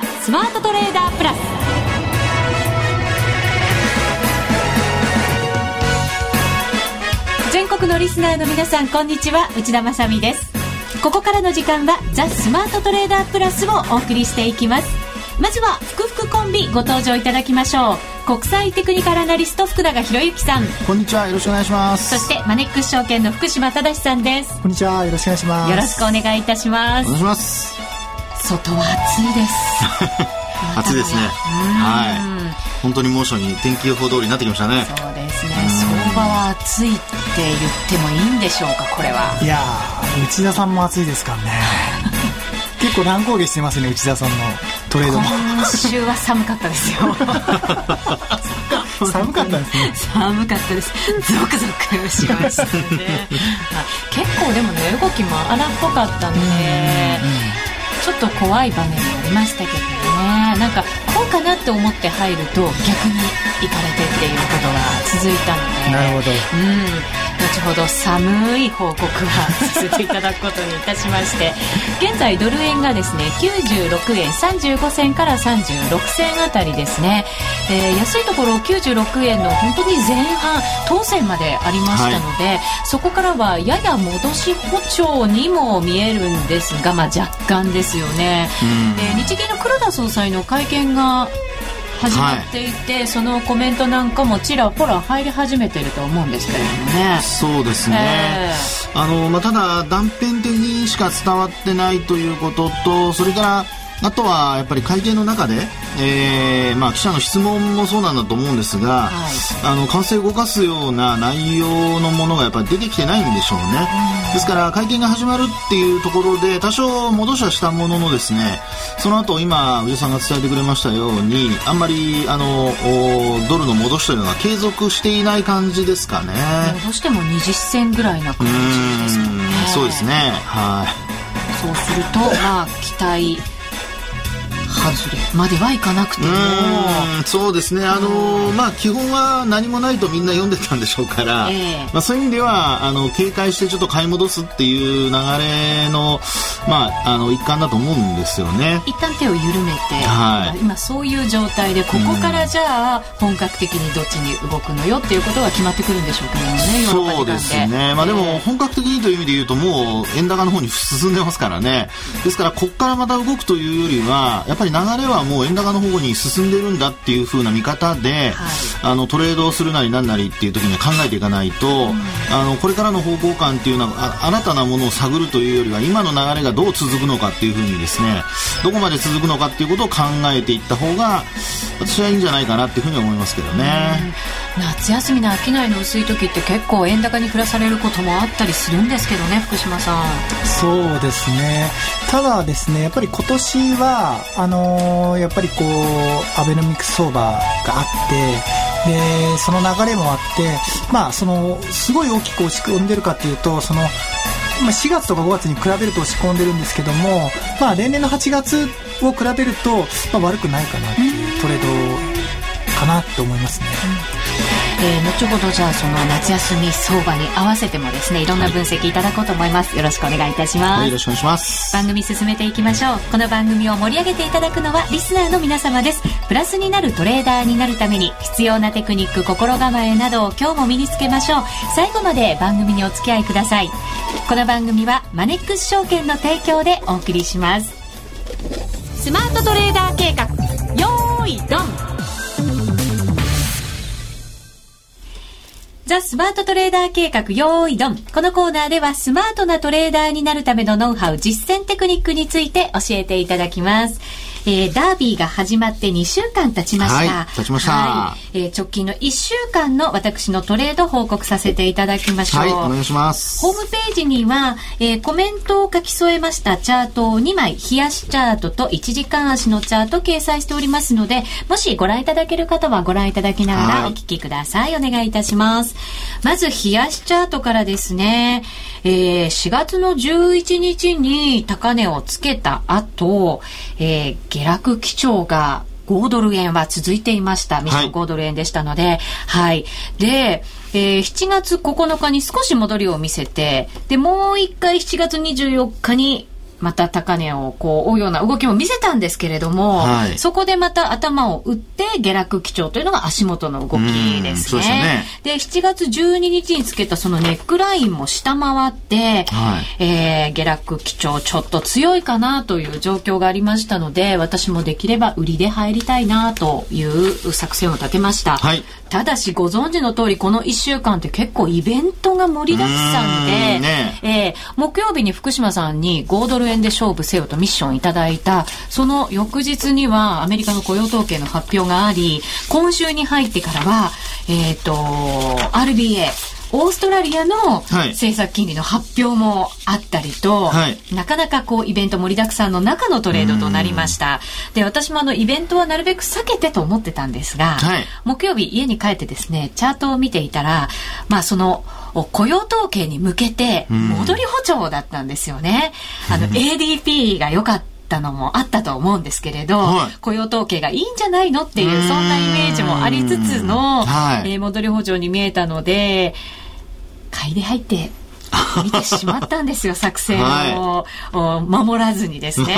ザ・スマートトレーダープラス。全国のリスナーの皆さんこんにちは。内田まさです。ここからの時間はザ・スマートトレーダープラスをお送りしていきます。まずは福福コンビご登場いただきましょう。国際テクニカルアナリスト福永博之さん。こんにちは。よろしくお願いします。そしてマネックス証券の福島正さんです。こんにちは。よろしくお願いします。よろしくお願いいたします。お願いします外は暑いです。暑いですね。は。い本当に猛暑に天気予報通りになってきましたね。そうですね。相場は暑いって言ってもいいんでしょうかこれは。いや内田さんも暑いですからね。結構乱高下してますね内田さんのトレードも。今週は寒かったですよ。寒かったですね。寒かったです。ゾクゾクしましたね。結構でもね動きも荒っぽかったんで、ちょっと怖い場面もありましたけどね。なんかこうかなって思って入ると逆に行かれてっていうことが続いたので。なるほど。うん後ほど寒い報告はさせていただくことにいたしまして現在ドル円がですね96円35銭から36銭あたりですね、えー、安いところ96円の本当に前半当選までありましたので、はい、そこからはやや戻し歩調にも見えるんですが、まあ、若干ですよね、えー、日銀の黒田総裁の会見が始まっていて、はい、そのコメントなんかもちらほら入り始めてると思うんですけれどもね。そうですね、えー、あのまあ、ただ断片的にしか伝わってないということとそれからあとはやっぱり会見の中で、えーまあ、記者の質問もそうなんだと思うんですが、はい、あの完成を動かすような内容のものがやっぱり出てきてないんでしょうね。ですから会見が始まるっていうところで多少戻しはしたもののですねその後今上さんが伝えてくれましたようにあんまりあのドルの戻しというのが継続していない感じですかね。戻しても20銭ぐらいな感じですかね。そうですねはいそうするとまあ期待外れまではいかなくても。そうですね。あの、まあ、基本は何もないとみんな読んでたんでしょうから、えー、まあ、そういう意味ではあの警戒してちょっと買い戻すっていう流れの,、まあ、あの一環だと思うんですよね。一旦手を緩めて、はい、今そういう状態でここからじゃあ本格的にどっちに動くのよっていうことが決まってくるんでしょうけどねそうですね、まあ、でも本格的にという意味で言うともう円高の方に進んでますからね。ですからここからまた動くというよりはやっぱり流れはもう円高の方に進んでるんだっていう風な見方で、はい、あのトレードをするなりなんなりっていう時には考えていかないと、うん、あのこれからの方向感っていうのは新たなものを探るというよりは今の流れがどう続くのかっていう風にですねどこまで続くのかっていうことを考えていった方が私はいいんじゃないかなっていうふうに思いますけどね。夏休みの商いの薄い時って結構円高に暮らされることもあったりするんですけどね福島さん。そうですね。ただですねやっぱり今年はあの、やっぱりこうアベノミクス相場があってでその流れもあってまあそのすごい大きく落ち込んでるかというとその、4月とか5月に比べると落ち込んでるんですけども、まあ、例年の8月を比べると、まあ、悪くないかなっていうトレードかなと思いますね。えー、後ほどじゃあその夏休み相場に合わせてもですねい。ろんな分析いただこうと思います、はい、よろしくお願いいたします、はい、よろしくお願いします。番組進めていきましょう。この番組を盛り上げていただくのはリスナーの皆様です。プラスになるトレーダーになるために必要なテクニック心構えなどを今日も身につけましょう。最後まで番組にお付き合いください。この番組はマネックス証券の提供でお送りします。スマートトレーダー計画。よーいドンザ・スマートトレーダー計画用意ドン。このコーナーではスマートなトレーダーになるためのノウハウ、実践テクニックについて教えていただきます。えー、ダービーが始まって2週間経ちました。はい、経ちました。はい、えー、直近の1週間の私のトレード報告させていただきましょう。はい、お願いします。ホームページには、えー、コメントを書き添えましたチャートを2枚、冷やしチャートと1時間足のチャート掲載しておりますので、もしご覧いただける方はご覧いただきながらお聞きください。はい、お願いいたします。まず、冷やしチャートからですね、えー、4月の11日に高値をつけた後、えー、下落基調が5ドル円は続いていました。ミショ5ドル円でしたので、はい。で、えー、7月9日に少し戻りを見せて、で、もう一回7月24日にまた高値をこう追うような動きも見せたんですけれども、はい、そこでまた頭を打って下落基調というのが足元の動きですね。ね。で7月12日につけたそのネックラインも下回って、はい、えー、下落基調ちょっと強いかなという状況がありましたので、私もできれば売りで入りたいなという作戦を立てました。はい、ただしご存知の通りこの1週間って結構イベントが盛りだくさんで、ね、えー、木曜日に福島さんに5ドル円で勝負せよとミッションいただいた、その翌日にはアメリカの雇用統計の発表があり、今週に入ってからは、えっ、ー、と、RBA、オーストラリアの政策金利の発表もあったりと、はい、なかなかこうイベント盛りだくさんの中のトレードとなりました。で、私もあのイベントはなるべく避けてと思ってたん。ですが、はい、木曜日家に帰ってですね、チャートを見ていたら、まあその、雇用統計に向けて戻り補助だったんですよね。あの ADP が良かったたのもあったと思うんですけれど、はい、雇用統計がいいんじゃないのっていうそんなイメージもありつつの、はい、えー、戻り補助に見えたので買いで入って 見てしまったんですよ、作戦を、はい、守らずにですね。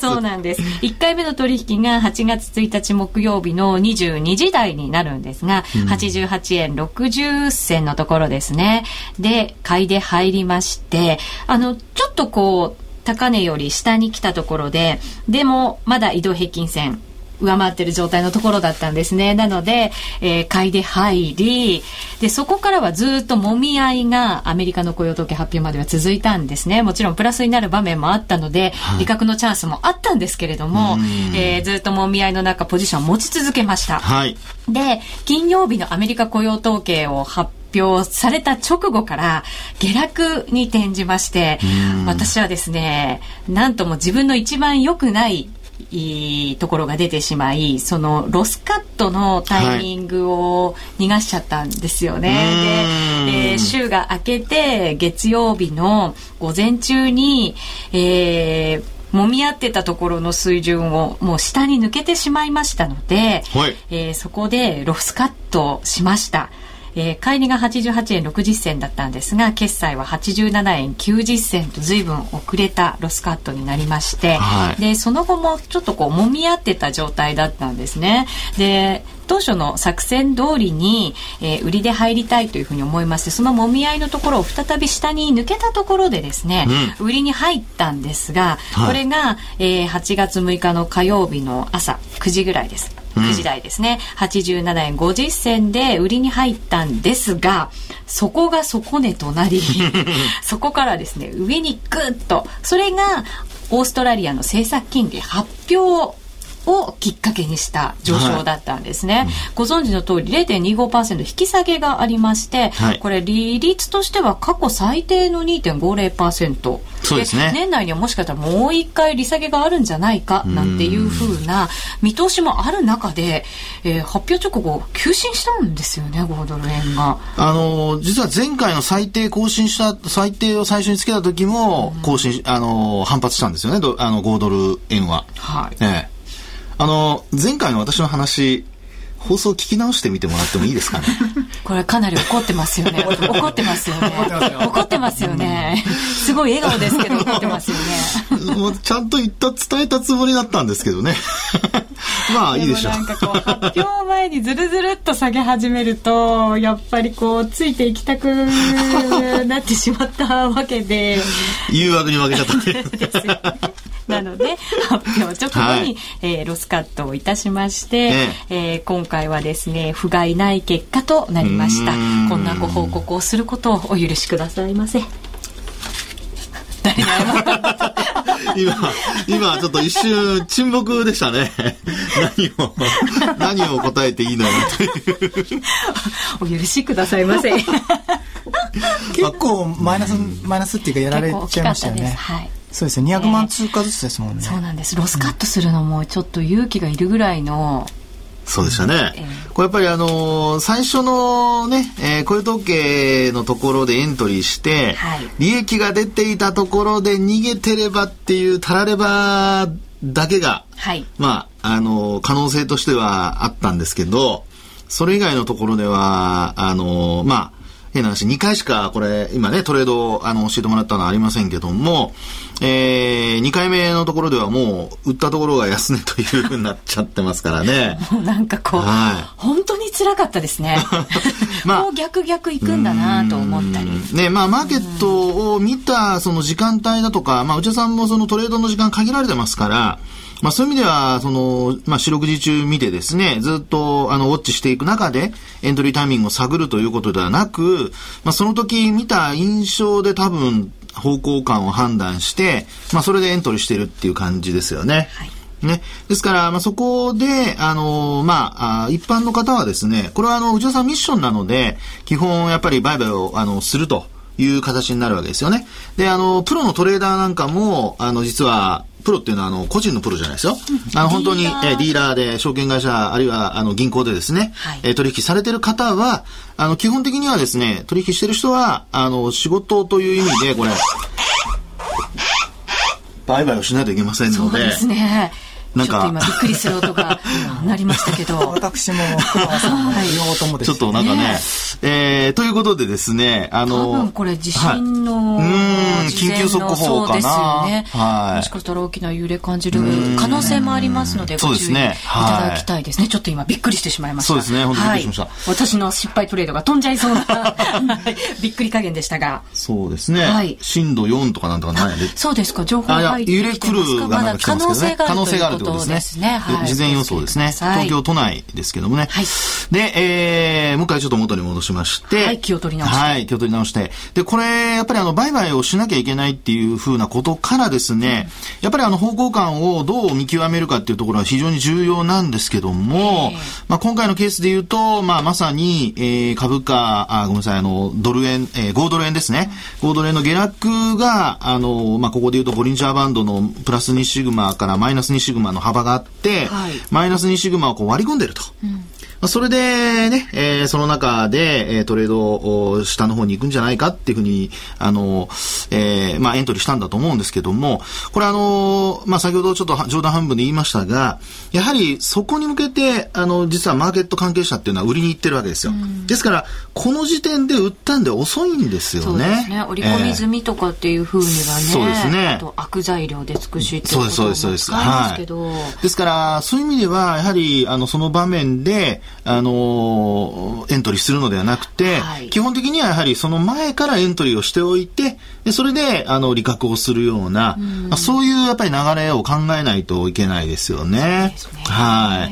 そうなんです。1回目の取引が8月1日木曜日の22時台になるんですが、うん、88円60銭のところですね。で、買いで入りまして、あの、ちょっとこう、高値より下に来たところで、でもまだ移動平均線上回ってる状態のところだったんですね。なので、えー、買いで入り、で、そこからはずっともみ合いがアメリカの雇用統計発表までは続いたんですね。もちろんプラスになる場面もあったので、はい、利確のチャンスもあったんですけれども、えー、ずっともみ合いの中ポジションを持ち続けました。はい、で、金曜日のアメリカ雇用統計を発表された直後から下落に転じまして、私はですね、なんとも自分の一番良くないいいところが出てしまいそのロスカットのタイミングを逃がしちゃったんですよね。はい、で、えー、週が明けて月曜日の午前中に、えー、揉み合ってたところの水準をもう下に抜けてしまいましたので、はい、えー、そこでロスカットしました。えー、買い値が88円60銭だったんですが決済は87円90銭と随分遅れたロスカットになりまして、はい、でその後もちょっとこう揉み合ってた状態だったんですね。で当初の作戦通りに、えー、売りで入りたいというふうに思いましてそのもみ合いのところを再び下に抜けたところでですね、うん、売りに入ったんですが、はい、これが、えー、8月6日の火曜日の朝9時ぐらいです。9時台ですね、うん、87円50銭で売りに入ったんですがそこが底値となり そこからですね上にグッと。それがオーストラリアの政策金利発表をきっかけにした上昇だったんですね、はい。ご存知の通り0.25%引き下げがありまして、はい、これ利率としては過去最低の2.50%そうですね。年内にはもしかしたらもう一回利下げがあるんじゃないかなんていうふうな見通しもある中で、えー、発表直後急進したんですよね5ドル円が。あの実は前回の最低更新した最低を最初につけた時も更新、あの反発したんですよねあの5ドル円は。はい、ええあの、前回の私の話、放送聞き直してみてもらってもいいですかね？これかなり 怒ってますよね。怒ってますよね。怒ってますよね。すごい笑顔ですけど怒ってますよね。もうちゃんと言った、伝えたつもりだったんですけどね。まあいいでしょう。なんかこう発表前にずるずるっと下げ始めると、やっぱりこうついていきたくなってしまったわけで。誘惑に負けちゃったね。なので 発表直後に、はい、えー、ロスカットをいたしまして、ええー、今回はですね不甲斐ない結果となりましたこんなご報告をすることをお許しくださいませ。今、今ちょっと一瞬沈黙でしたね。何を、何を答えていいのよという。お許しくださいませ。結構マイナス、マイナスっていうかやられちゃいましたよね。はい。そうですね。200万通貨ずつですもんね、そうなんです。ロスカットするのもちょっと勇気がいるぐらいの、そうでしたね。えー、これやっぱりあのー、最初のね、えー、雇用統計のところでエントリーして、はい、利益が出ていたところで逃げてればっていうたらればだけが、はい、まあ、あのー、可能性としてはあったんですけど、それ以外のところでは、あのまあ、変な話、2回しかこれ、今ね、トレードあの教えてもらったのはありませんけども、えー、2回目のところではもう、売ったところが安値というふうになっちゃってますからね。もうなんかこう、はい、本当に辛かったですね。まあ、こう逆逆行くんだなと思ったり。ね、まあ、マーケットを見たその時間帯だとか、まあ、内田さんもそのトレードの時間限られてますから、まあそういう意味では、その、まあ四六時中見てですね、ずっとあの、ウォッチしていく中で、エントリータイミングを探るということではなく、まあその時見た印象で多分、方向感を判断して、まあそれでエントリーしてるっていう感じですよね。はい。ね。ですから、まあ、そこで、あの、まあ、一般の方はですね、これはあの、内田さんミッションなので、基本やっぱり売買を、あの、すると。いう形になるわけですよね。で、あの、プロのトレーダーなんかも、あの、実は、プロっていうのはあの個人のプロじゃないですよ。あの本当にえディーラーで証券会社あるいはあの銀行でですね、はい、え取引されてる方はあの基本的にはですね取引してる人はあの仕事という意味でこれ売買をしないといけませんので。そうですね。なんか。ちょっと今びっくりする音が なりましたけど。私も、はい、両方ともです、ね、ちょっとなんかね、えー、ということでですね、あの、多分これ地震の、はい、うん、緊急速報かな。そうですよね。はい。もしかしたら大きな揺れ感じる可能性もありますので、ご注意いただきたいですね。ちょっと今びっくりしてしまいました。そうですね、本当にびっくりしました。はい、私の失敗トレードが飛んじゃいそうな、びっくり加減でしたが。そうですね。はい。震度4とかなんとかないそうですか、情報入ってきてますか？まだ可能性がある可能性があるということですね。はい、事前予想ですね。東京都内ですけどもね。はい、で、えー、もう一回ちょっと元に戻しまして。はい、気を取り直して。はい、気を取り直して。で、これ、やっぱりあの、売買をしなきゃいけないっていうふうなことからですね、うん、やっぱりあの、方向感をどう見極めるかっていうところは非常に重要なんですけども、まあ、今回のケースで言うと、まあ、まさに、えー、株価、あ、ごめんなさい、あの、ドル円、えー、5ドル円ですね。5ドル円の下落が、あの、まあ、ここで言うと、ボリンジャーバンドのプラス2シグマからマイナス2シグマの幅があって、はい、マイナス2シグマをこう割り込んでると。うんまあ、それでね、えー、その中で、えー、トレードを下の方に行くんじゃないかっていうふうに、あの、えー、まあ、エントリーしたんだと思うんですけども、これあの、まあ、先ほどちょっと冗談半分で言いましたが、やはりそこに向けて、あの、実はマーケット関係者っていうのは売りに行ってるわけですよ。ですから、この時点で売ったんで遅いんですよね。そうですね。織り込み済みとかっていうふうにはね、えー、そうですね。あと悪材料で尽くしっていうこともそうです、そうです、そうです。はい。ですから、そういう意味では、やはり、あの、その場面で、あの、エントリーするのではなくて、はい、基本的にはやはりその前からエントリーをしておいて、でそれで、あの、利確をするような、うそういうやっぱり流れを考えないといけないですよね。ねは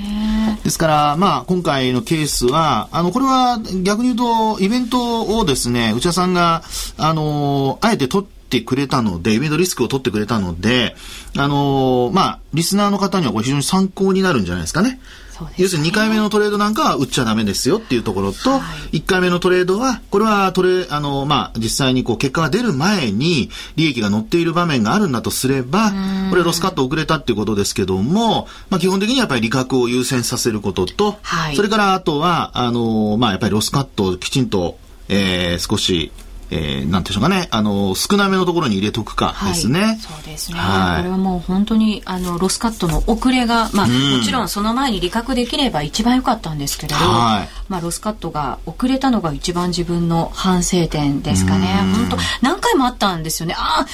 い。ですから、まあ、今回のケースは、あの、これは逆に言うと、イベントをですね、内田さんが、あの、あえて取ってくれたので、イベントリスクを取ってくれたので、あのまあ、リスナーの方にはこれ非常に参考になるんじゃないですかね。ね、要するに2回目のトレードなんかは売っちゃダメですよっていうところと、はい、1回目のトレードは、これはトレ、あの、まあ、実際にこう結果が出る前に利益が乗っている場面があるんだとすれば、これロスカット遅れたっていうことですけども、まあ、基本的にやっぱり利確を優先させることと、はい、それからあとは、あの、まあ、やっぱりロスカットをきちんと、えー、少し、えー、なんていうかね、あの、少なめのところに入れとくかですね。はい、そうですね、はい。これはもう本当に、あの、ロスカットの遅れが、まあ、もちろんその前に利確できれば一番良かったんですけれど、はい、まあ、ロスカットが遅れたのが一番自分の反省点ですかね。本当何回もあったんですよね。ああ、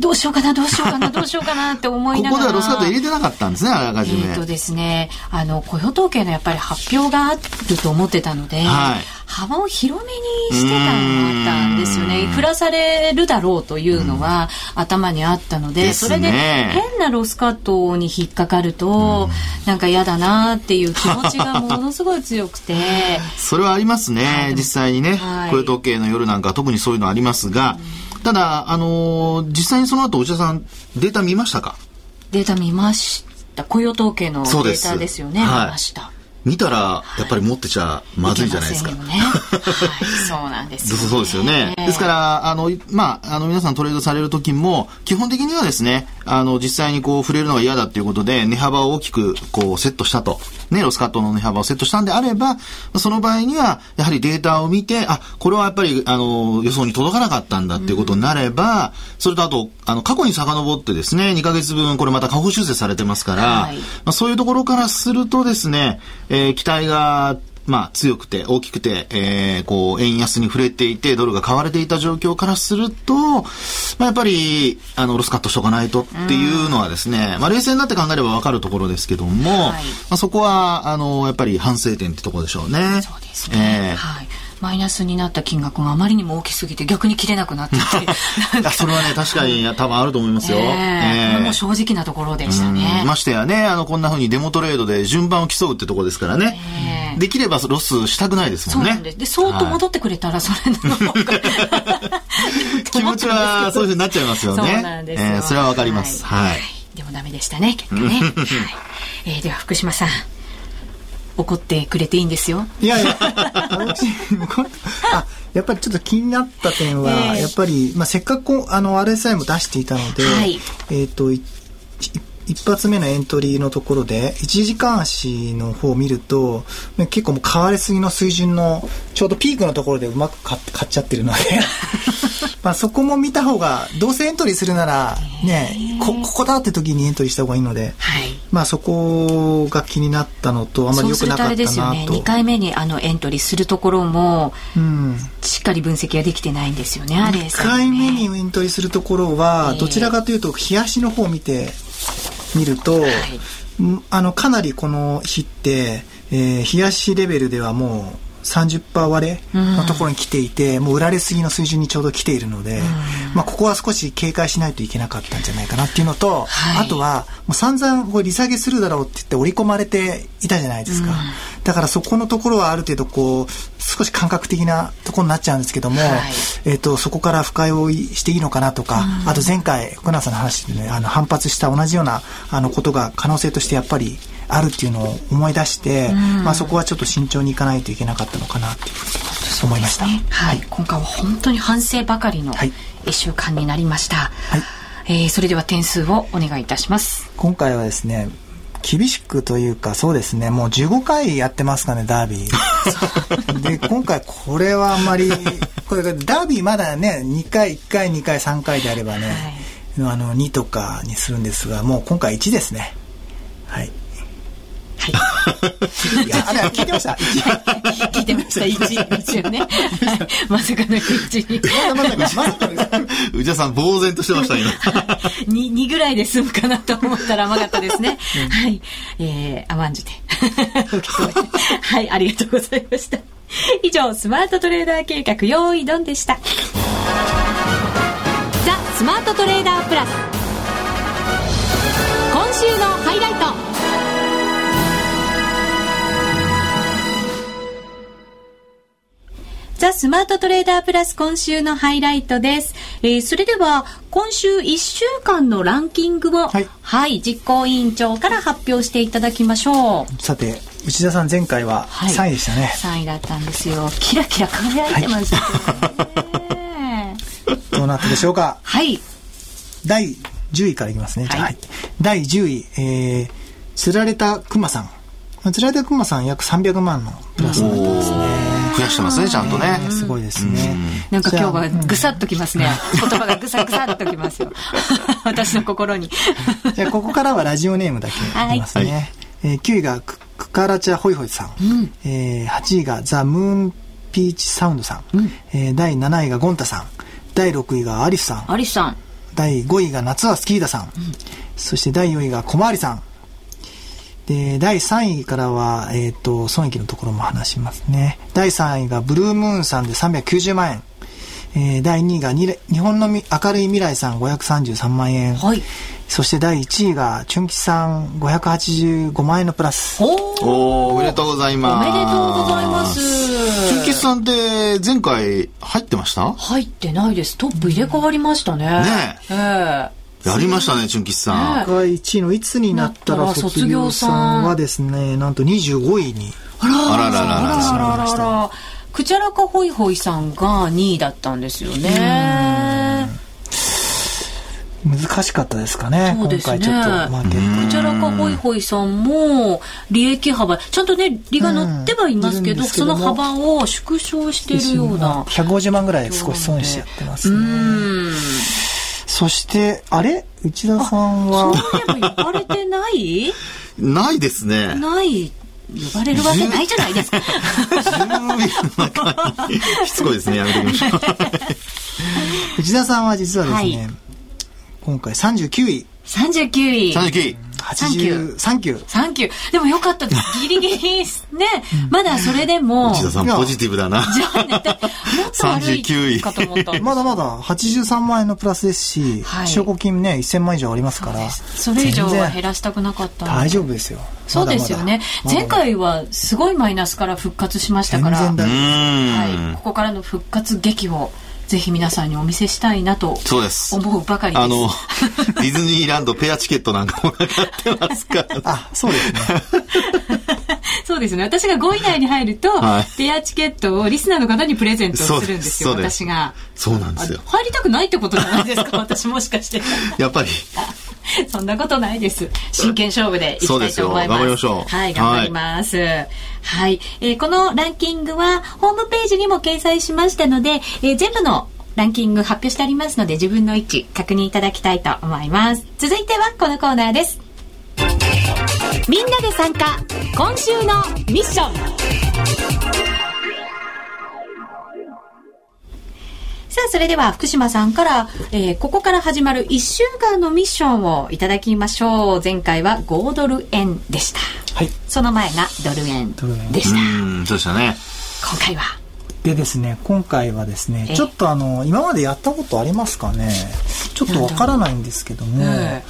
どうしようかな、どうしようかな、どうしようかなって思いながら。ここではロスカット入れてなかったんですね、あらかじめ。えっ、とですね、あの、雇用統計のやっぱり発表があると思ってたので、はい幅を広めにしてたったんですよね。振らされるだろうというのは頭にあったので、でそれで変なロスカットに引っかかると、なんか嫌だなっていう気持ちがものすごい強くて。それはありますね、実際にね。はい、雇用統計の夜なんか特にそういうのありますが、ただ、あのー、実際にその後、お茶さん、データ見ましたか？データ見ました。雇用統計のデータですよね。見ました。見たらやっぱり持ってちゃまずいじゃないですか。ね、はい、そうなんです、ね、そうですよね。ですからあのまああの皆さんトレードされる時も基本的にはですねあの実際にこう触れるのが嫌だっていうことで値幅を大きくこうセットしたと。ねロスカットの値幅をセットしたんであればその場合にはやはりデータを見てあこれはやっぱりあの予想に届かなかったんだっていうことになれば、うん、それとあとあの過去に遡ってですね2か月分これまた下方修正されてますから、はい、まあそういうところからするとですねえー、期待がまあ、強くて大きくて、えー、こう、円安に触れていて、ドルが買われていた状況からすると、まあ、やっぱり、あの、ロスカットしとかないとっていうのはですね、まあ、冷静になって考えればわかるところですけども、はい、まあ、そこは、あの、やっぱり反省点ってところでしょうね。そうですね。えー、はい。マイナスになった金額があまりにも大きすぎて逆に切れなくなってて。それはね確かに多分あると思いますよ、え。ー、え。ー、もう正直なところでしたね。ましてやねあのこんなふうにデモトレードで順番を競うってところですからね、えー、できればロスしたくないですもんね。そうなんです。でそうと戻ってくれたらそれの方が 気持ちはそういうふうになっちゃいますよね。そうなんですよ、えー、それはわかります、はい、はい、でもダメでしたね結果ね、はい。えー、では福島さん怒ってくれていいんですよ。いやいや、あ、やっぱりちょっと気になった点は、えー、やっぱり、まあ、せっかくあの RSI も出していたので、はい、えっ、と、一発目のエントリーのところで、1時間足の方を見ると、結構もう買われすぎの水準の、ちょうどピークのところでうまく買っちゃってるので まあそこも見た方が、どうせエントリーするなら、ね、こ、ここだって時にエントリーした方がいいので、はい、まあそこが気になったのと、あまり良くなかったなと。そうね、2回目にあのエントリーするところも、うん、しっかり分析ができてないんですよね、あれ、ね。2回目にエントリーするところは、どちらかというと、冷やしの方を見て、見ると、はい、あのかなりこの日って、えー、冷やしレベルではもう30%割れのところに来ていて、うん、もう売られすぎの水準にちょうど来ているので、うん、まあ、ここは少し警戒しないといけなかったんじゃないかなっていうのと、はい、あとはもう散々これ利下げするだろうって言って織り込まれていたじゃないですか、うん、だからそこのところはある程度こう少し感覚的なところになっちゃうんですけども、はい、えーと、そこから深追いしていいのかなとか、あと前回福永さんの話でねあの反発した同じようなあのことが可能性としてやっぱりあるっていうのを思い出して、うん、まあ、そこはちょっと慎重にいかないといけなかったのかなっていうふうに思いました、ね、はい、今回は本当に反省ばかりの1週間になりました、はい、えー、それでは点数をお願いいたします。今回はですね厳しくというかそうですねもう15回やってますかねダービー。で今回これはあんまりこれダービーまだね2回1回2回3回であればね、はい、あの2とかにするんですがもう今回1ですね。はいはい。いや、あれ聞いてました？聞いてました、1、一応ね。はい、まさかの1に。まさか、まさかです。内田さん、呆然としてました、今。2、2ぐらいで済むかなと思ったら甘かったですね。はい。えー、甘んじて。はい、ありがとうございました。以上、スマートトレーダー計画、用意ドンでした。ザ・スマートトレーダープラス。ザ・スマートトレーダープラス今週のハイライトです。えー、それでは、今週1週間のランキングを、はい、はい、実行委員長から発表していただきましょう。さて、内田さん前回は3位でしたね。はい、3位だったんですよ。キラキラ輝いてましたね、はい、どうなったでしょうか？はい。第10位からいきますね。はい、第10位、えー、釣られた熊さん。釣られた熊さん約300万のプラスになってますね。増やしてますね、ちゃんとね。すごいですね。なんか今日はぐさっときますね。言葉がぐさぐさっときますよ。私の心に。じゃあ、ここからはラジオネームだけいきますね。はいえー、9位がクカラチャホイホイさん。うん、えー、8位がザ・ムーンピーチサウンドさん。うん、えー、第7位がゴンタさん。第6位がアリスさん。アリスさん。第5位が夏はスキーダさん。うん、そして第4位が小回りさん。で、第3位からは、えっ、ー、と、損益のところも話しますね。第3位がブルームーンさんで390万円。えー、第2位が日本の明るい未来さん533万円。はい。そして第1位がチュンキさん585万円のプラス。おおめでとうございます。おめでとうございます。チュンキさんって前回入ってました？入ってないです。トップ入れ替わりましたね。ねえ。えーやりましたね、純吉さん。世界1位のいつになったら卒業さんはですね、なんと25位に。あらあららららららら。くちゃらかほいほいさんが2位だったんですよね。難しかったですかね。そうですね。今回ちょっと負けて。くちゃらかほいほいさんも、利益幅、ちゃんとね、利が乗ってはいますけど、その幅を縮小しているような。150万ぐらい少し損しちゃってますね。うんそして、あれ？内田さんは？そういえば行かれてない？ないですね。ない呼ばれるわけないじゃないですか。しつこいですね、やめておきましょう。内田さんは実はですね、はい今回39位。39位。39位。83級。サンキュー。でもよかったです。ギリギリね。まだそれでも。内田さん、ポジティブだな。じゃあね、もっと悪39い位かと思った。まだまだ83万円のプラスですし、はい証拠金ね、1000万以上ありますから。それ以上は減らしたくなかったので大丈夫ですよ。そうですよね。まだまだ前回はすごいマイナスから復活しましたから。はい、ここからの復活劇をぜひ皆さんにお見せしたいなとそうです。思うばかりです。あの、ディズニーランドペアチケットなんかもかかってますから。あ、そうですね。そうですね。私が5位以内に入ると、はいペアチケットをリスナーの方にプレゼントするんですよ、そうです私が。そうなんですよ。あ入りたくないってことじゃないですか、私もしかして。やっぱり、そんなことないです。真剣勝負でいきたいと思います。頑張りましょうはい、頑張ります。はい、えーこのランキングはホームページにも掲載しましたので、えー全部のランキング発表してありますので自分の位置確認いただきたいと思います。続いてはこのコーナーです。みんなで参加今週のミッションさあ、それでは福島さんから、えーここから始まる1週間のミッションをいただきましょう。前回は5ドル円でした。はい。その前がドル円ドル円でした。うん、そうでしたね。今回は？でですね、今回はですねえ、ちょっとあの、今までやったことありますかね？ちょっとわからないんですけども、え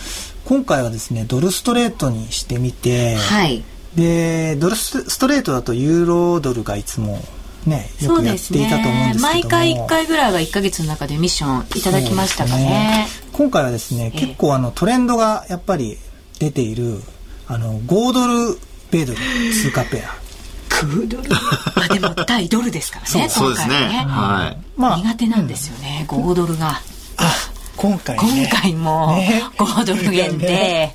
今回はですね、ドルストレートにしてみて、はい。で、ドルストレートだとユーロドルがいつもね、よそうくやってですねいたと思うんですけども。毎回1回ぐらいは1ヶ月の中でミッションいただきましたかね。そうです今回はですね、ええ結構あのトレンドがやっぱり出ている、あの、5ドル米ドル通貨ペア。クードル？あ、でも対ドルですからね、そうですね。今回はね。はい。まあ、苦手なんですよね、5ドルが。あ、今回ね。今回もね5ドル円で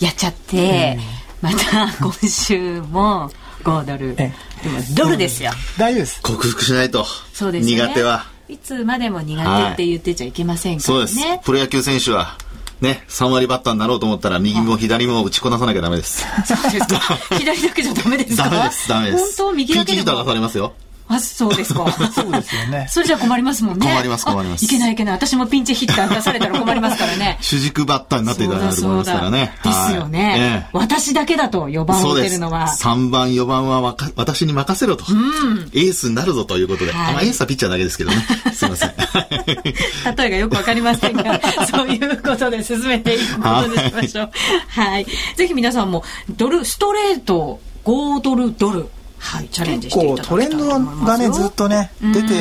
やっちゃって、また今週も5ドル。えでもドルですよ。大丈夫です。克服しないと。そうですよね。苦手は。いつまでも苦手って言ってちゃいけませんからそうですね。。プロ野球選手は、ね、3割バッターになろうと思ったら、右も左も打ちこなさなきゃダメです。そうですか。左だけじゃダメですか？ダメです、ダメです。本当？右だけでピンチヒッター出さも。れますよ。あ、そうですか。そうですよね。それじゃ困りますもんね。困ります困りますあいけないいけない。私もピンチヒッター出されたら困りますからね。主軸バッターになっていただいと思いますからね。ですよね、はいええ私だけだと4番をそうです。打てるのは。3番、4番はわか私に任せろと。エースになるぞということで。はいあまあ、エースはピッチャーだけですけどね。すいません。例えがよくわかりませんが、そういうことで進めていくことにしましょう。はい。ぜひ皆さんも、ドル、ストレート、5ドルドル、はい、チャレンジしていこただきたいとうトレンド思いますよ。がね、ずっとね、うん出て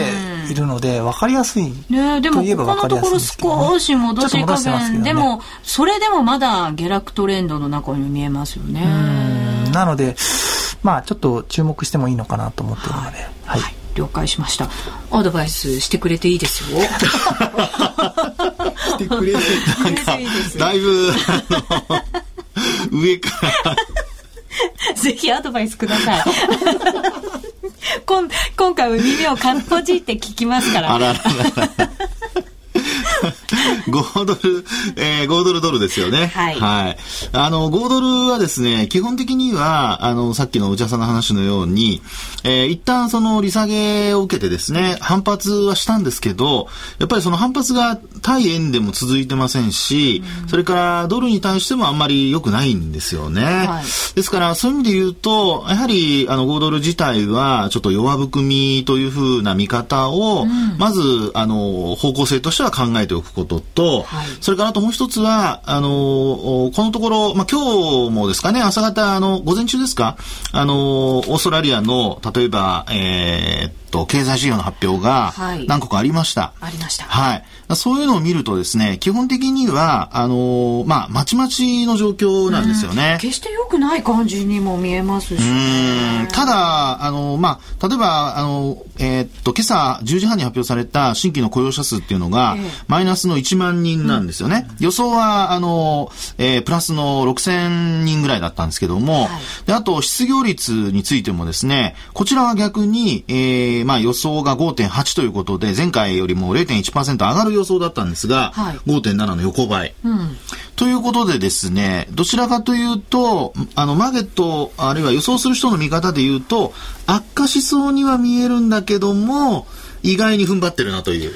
いるので、分かりやすい。ねでも、といえば分かりやすいんここのところですけどね少し戻し加してますけどね減でも、それでもまだ下落トレンドの中に見えますよね。うんなので、まあちょっと注目してもいいのかなと思ってるので、はい。はい、了解しました。アドバイスしてくれていいですよ。してくれる。なんかいいです、だいぶ、あの、上から、ぜひアドバイスください。今今回は耳をかっぽじって聞きますから。あらららら。5ドル、えー、5ドルドルですよね。はいはい。あの、5ドルはですね、基本的には、あの、さっきの内田さんの話のように、えー、一旦その利下げを受けてですね、反発はしたんですけど、やっぱりその反発が対円でも続いてませんし、それからドルに対してもあんまり良くないんですよね。はいですから、そういう意味で言うと、やはり、あの、5ドル自体は、ちょっと弱含みというふうな見方を、まず、あの、方向性としては考えておくことと、はい。それからあともう一つは、あの、このところ、まあ、今日もですかね、朝方、あの、午前中ですか、あの、オーストラリアの、例えば、えーっと、経済指標の発表がはい何個かありました。ありました。はい。そういうのを見るとですね、基本的には、あのまあ、まちまちの状況なんですよね。決して良くない感じにも見えますし、うーんただ、あの、まあ、例えば、あの、えーっと、今朝10時半に発表された新規の雇用者数っていうのが、ええマイナスの1万人なんですよね。予想は、あの、えープラスの6000人ぐらいだったんですけども、はいで、あと、失業率についてもですね、こちらは逆に、えーまあ、予想が5.8ということで、前回よりも0.1%上がる予想だったんですが、はい5.7の横ばい。うん。ということでですね、どちらかというと、あの、マーケット、あるいは予想する人の見方で言うと、悪化しそうには見えるんだけども、意外に踏ん張ってるなという。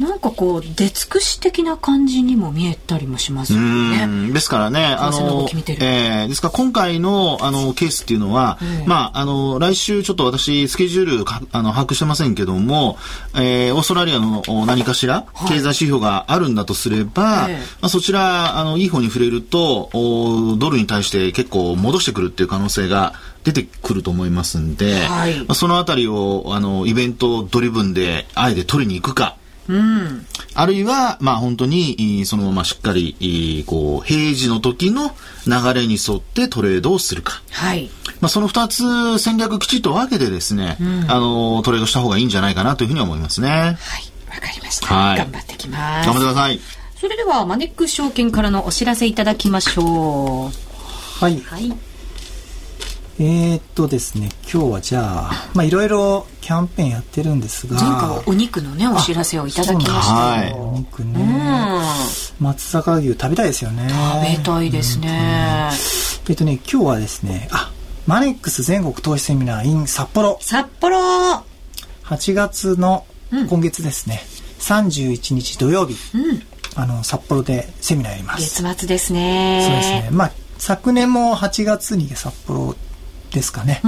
なんかこう出尽くし的な感じにも見えたりもしますよね。ですからね、あの、えー、ですから今回のあのケースっていうのは、えー、まああの来週ちょっと私スケジュールあの把握してませんけども、えー、オーストラリアの何かしら経済指標があるんだとすれば、はい、まあそちらあのいい方に触れるとドルに対して結構戻してくるっていう可能性が出てくると思いますんで、はい、まあ、そのあたりをあのイベントドリブンであえて取りに行くか。うん、あるいは、まあ本当に、そのまましっかり、こう、平時の時の流れに沿ってトレードをするか。はい。まあその二つ戦略きちっと分けてですね、うん、あの、トレードした方がいいんじゃないかなというふうに思いますね。はい。わかりました。はい。頑張ってきます。頑張ってください。それでは、マネックス証券からのお知らせいただきましょう。はい。はい。えー、っとですね、今日はじゃあ、まあいろいろキャンペーンやってるんですが。前回お肉のね、お知らせをいただきました。はい、お肉ね、松阪牛食べたいですよね。食べたいですね。えっとね、今日はですね、あ、マネックス全国投資セミナー in 札幌。札幌 !8 月の今月ですね、うん、31日土曜日、うん、あの、札幌でセミナーやります。月末ですね。そうですね。まあ、昨年も8月に札幌ですかね。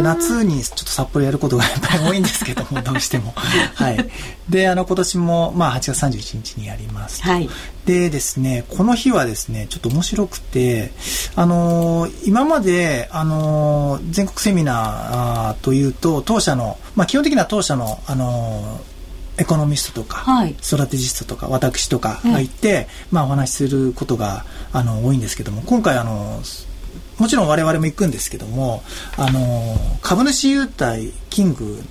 夏にちょっと札幌やることがやっぱり多いんですけども、どうしても。はい。で、あの、今年も、まあ、8月31日にやります。はい。でですね、この日はですね、ちょっと面白くて、あのー、今まで、あのー、全国セミナーというと、当社の、まあ、基本的には当社の、あのーエコノミストとか、はい、ストラテジストとか私とかがいて、まあ、お話しすることがあの多いんですけども今回あのもちろん我々も行くんですけども、あの、株主優待キング、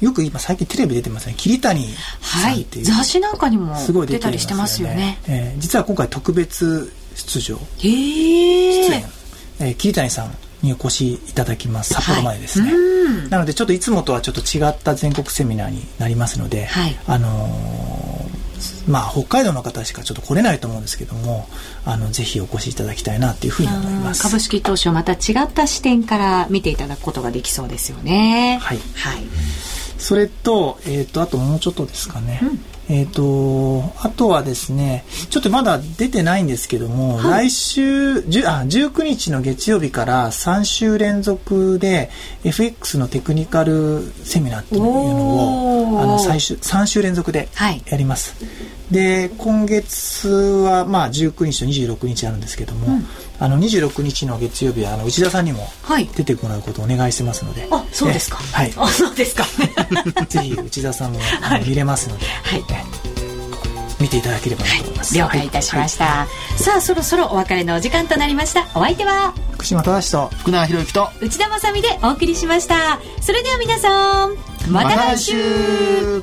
よく今最近テレビ出てますね。桐谷さんっていう。はい、雑誌なんかにも出たりしてますよね。えー、実は今回特別出場。へえ。出演。えー、桐谷さんにお越しいただきます。札幌前ですね。はい、なのでちょっといつもとはちょっと違った全国セミナーになりますので、はい、あのーまあ、北海道の方しかちょっと来れないと思うんですけどもあのぜひお越しいただきたいなというふうに思います。株式投資をまた違った視点から見ていただくことができそうですよね。はい、はい、それと,、えーと、あともうちょっとですかね、うんえっ、ー、と、あとはですね、ちょっとまだ出てないんですけども、はい、来週、あ、19日の月曜日から3週連続で FX のテクニカルセミナーっていうのを、あの、最終、3週連続でやります。はい、で、今月は、まあ、19日と26日あるんですけども、うん。あの26日の月曜日はあの内田さんにも出てもらうことをお願いしてますので、はい、あそうですか。はい。あそうですか。ぜひ内田さんも、はい、見れますので、はい、見ていただければと思います、了解いたしました、さあそろそろお別れのお時間となりました。お相手は福島正と福永博之と内田まさでお送りしました。それでは皆さんまた来週